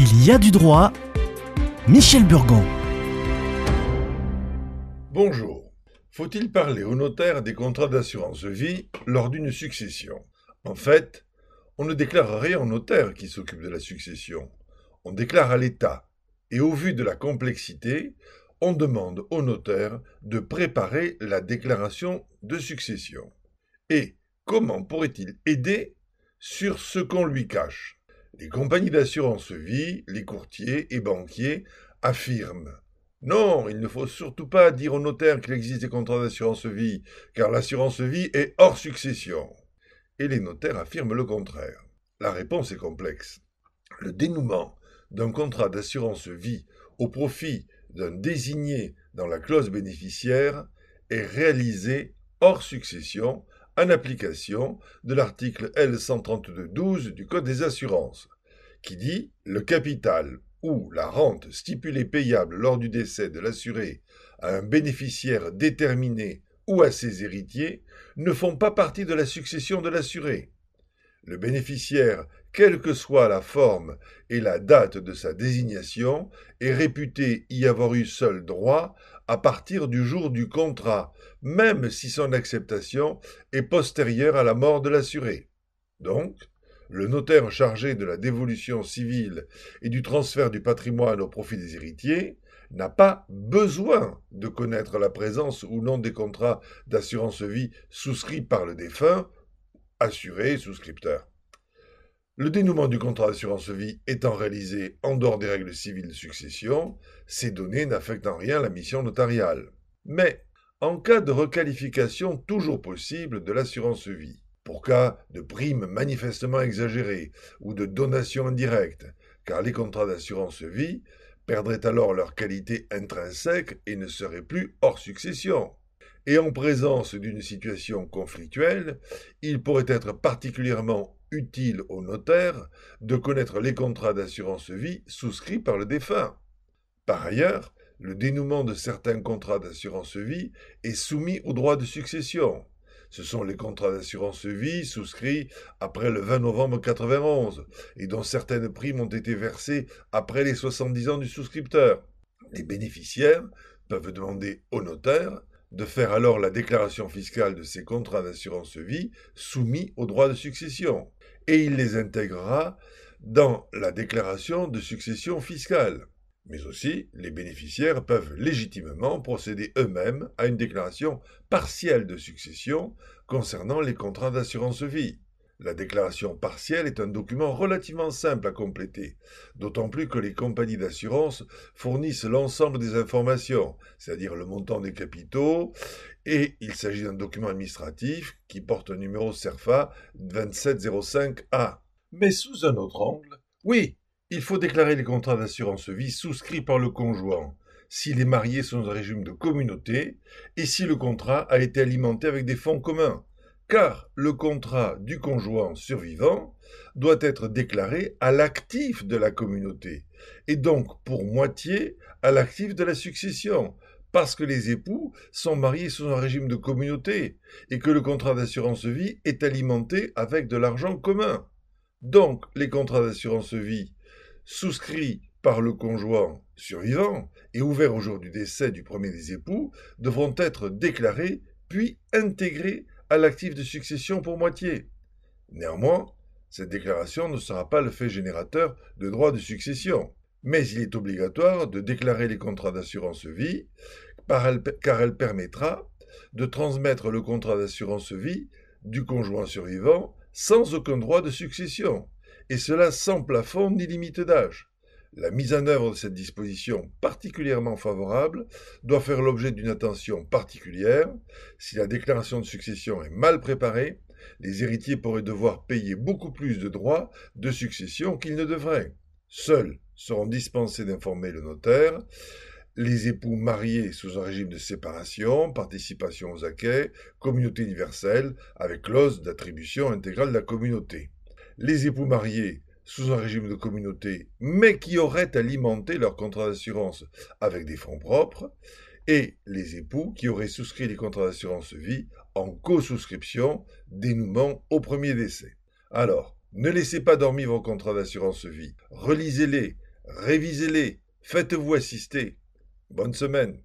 Il y a du droit. Michel Burgon. Bonjour. Faut-il parler au notaire des contrats d'assurance vie lors d'une succession? En fait, on ne déclare rien au notaire qui s'occupe de la succession. On déclare à l'État. Et au vu de la complexité, on demande au notaire de préparer la déclaration de succession. Et comment pourrait-il aider sur ce qu'on lui cache? Les compagnies d'assurance vie, les courtiers et banquiers affirment non, il ne faut surtout pas dire au notaire qu'il existe des contrats d'assurance vie, car l'assurance vie est hors succession. Et les notaires affirment le contraire. La réponse est complexe. Le dénouement d'un contrat d'assurance vie au profit d'un désigné dans la clause bénéficiaire est réalisé hors succession en application de l'article L132.12 du Code des assurances, qui dit le capital ou la rente stipulée payable lors du décès de l'assuré à un bénéficiaire déterminé ou à ses héritiers ne font pas partie de la succession de l'assuré. Le bénéficiaire, quelle que soit la forme et la date de sa désignation, est réputé y avoir eu seul droit à partir du jour du contrat, même si son acceptation est postérieure à la mort de l'assuré. Donc, le notaire chargé de la dévolution civile et du transfert du patrimoine au profit des héritiers n'a pas besoin de connaître la présence ou non des contrats d'assurance vie souscrits par le défunt, assuré, souscripteur. Le dénouement du contrat d'assurance vie étant réalisé en dehors des règles civiles de succession, ces données n'affectent en rien la mission notariale. Mais, en cas de requalification toujours possible de l'assurance vie, pour cas de primes manifestement exagérées ou de donations indirectes, car les contrats d'assurance vie perdraient alors leur qualité intrinsèque et ne seraient plus hors succession. Et en présence d'une situation conflictuelle, il pourrait être particulièrement utile au notaire de connaître les contrats d'assurance vie souscrits par le défunt. Par ailleurs, le dénouement de certains contrats d'assurance vie est soumis au droit de succession. Ce sont les contrats d'assurance vie souscrits après le 20 novembre 91 et dont certaines primes ont été versées après les 70 ans du souscripteur. Les bénéficiaires peuvent demander au notaire de faire alors la déclaration fiscale de ces contrats d'assurance vie soumis au droit de succession et il les intégrera dans la déclaration de succession fiscale. Mais aussi, les bénéficiaires peuvent légitimement procéder eux-mêmes à une déclaration partielle de succession concernant les contrats d'assurance vie. La déclaration partielle est un document relativement simple à compléter, d'autant plus que les compagnies d'assurance fournissent l'ensemble des informations, c'est-à-dire le montant des capitaux, et il s'agit d'un document administratif qui porte un numéro CERFA 2705A. Mais sous un autre angle, oui, il faut déclarer les contrats d'assurance vie souscrits par le conjoint, si les mariés sont un régime de communauté et si le contrat a été alimenté avec des fonds communs, car le contrat du conjoint survivant doit être déclaré à l'actif de la communauté, et donc pour moitié à l'actif de la succession, parce que les époux sont mariés sous un régime de communauté, et que le contrat d'assurance vie est alimenté avec de l'argent commun. Donc les contrats d'assurance vie souscrits par le conjoint survivant et ouverts au jour du décès du premier des époux devront être déclarés puis intégrés à l'actif de succession pour moitié. Néanmoins, cette déclaration ne sera pas le fait générateur de droits de succession, mais il est obligatoire de déclarer les contrats d'assurance vie car elle permettra de transmettre le contrat d'assurance vie du conjoint survivant sans aucun droit de succession et cela sans plafond ni limite d'âge. La mise en œuvre de cette disposition particulièrement favorable doit faire l'objet d'une attention particulière. Si la déclaration de succession est mal préparée, les héritiers pourraient devoir payer beaucoup plus de droits de succession qu'ils ne devraient. Seuls seront dispensés d'informer le notaire les époux mariés sous un régime de séparation, participation aux acquets, communauté universelle, avec clause d'attribution intégrale de la communauté les époux mariés sous un régime de communauté, mais qui auraient alimenté leur contrat d'assurance avec des fonds propres, et les époux qui auraient souscrit les contrats d'assurance vie en co-souscription, dénouement au premier décès. Alors, ne laissez pas dormir vos contrats d'assurance vie, relisez-les révisez-les, faites-vous assister. Bonne semaine.